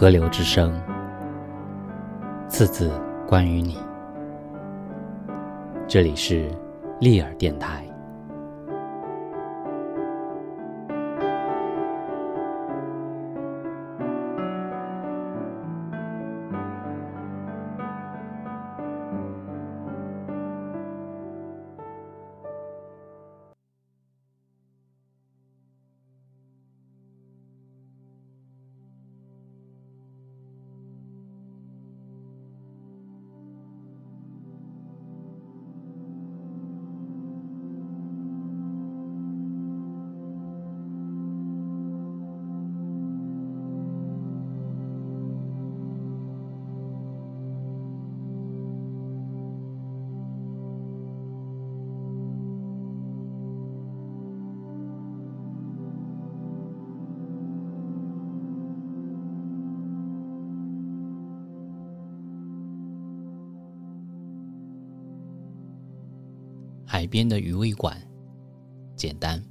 河流之声，次字关于你。这里是利尔电台。海边的鱼味馆，简单，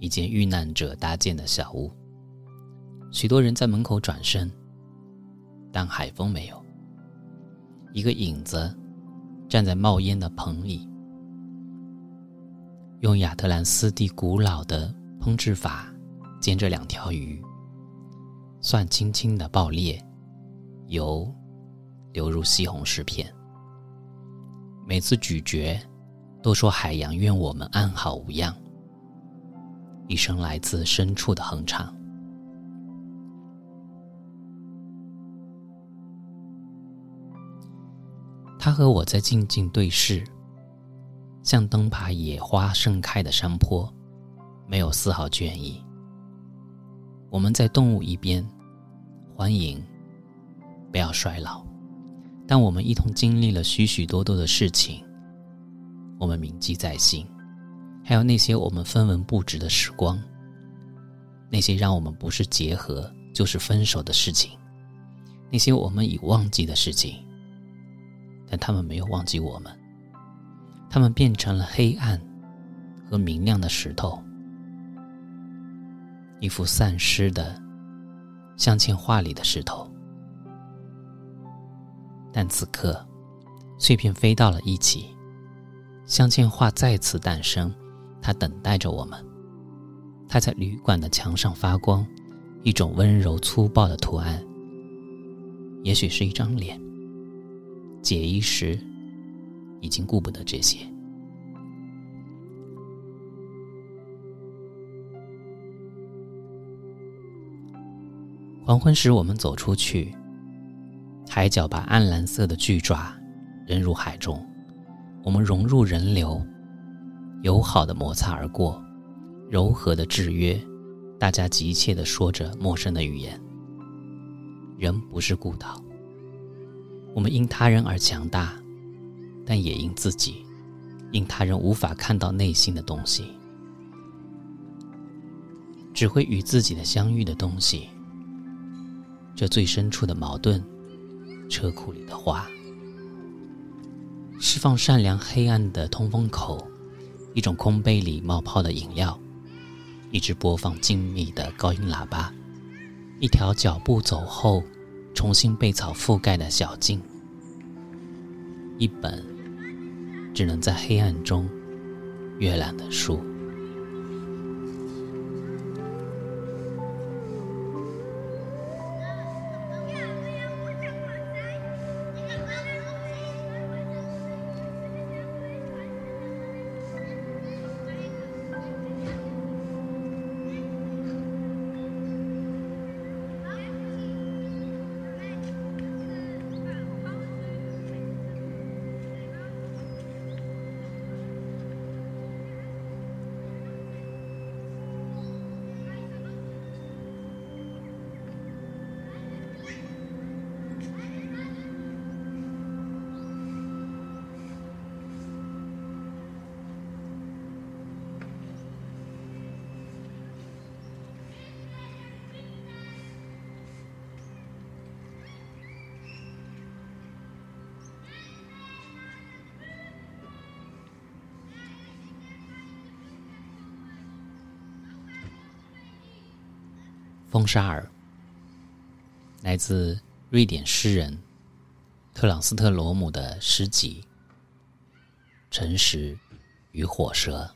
一间遇难者搭建的小屋。许多人在门口转身，但海风没有。一个影子站在冒烟的棚里，用亚特兰斯地古老的烹制法煎着两条鱼，蒜轻轻的爆裂，油流入西红柿片。每次咀嚼。都说海洋愿我们安好无恙。一声来自深处的哼唱。他和我在静静对视，像灯爬野花盛开的山坡，没有丝毫倦意。我们在动物一边，欢迎，不要衰老。但我们一同经历了许许多多的事情。我们铭记在心，还有那些我们分文不值的时光，那些让我们不是结合就是分手的事情，那些我们已忘记的事情，但他们没有忘记我们，他们变成了黑暗和明亮的石头，一副散失的镶嵌画里的石头，但此刻碎片飞到了一起。镶嵌画再次诞生，它等待着我们。它在旅馆的墙上发光，一种温柔粗暴的图案。也许是一张脸。解衣时，已经顾不得这些。黄昏时，我们走出去，海角把暗蓝色的巨爪扔入海中。我们融入人流，友好的摩擦而过，柔和的制约，大家急切的说着陌生的语言。人不是孤岛，我们因他人而强大，但也因自己，因他人无法看到内心的东西，只会与自己的相遇的东西，这最深处的矛盾，车库里的花。释放善良黑暗的通风口，一种空杯里冒泡的饮料，一只播放静谧的高音喇叭，一条脚步走后重新被草覆盖的小径，一本只能在黑暗中阅览的书。风沙儿，来自瑞典诗人特朗斯特罗姆的诗集《诚实与火蛇》。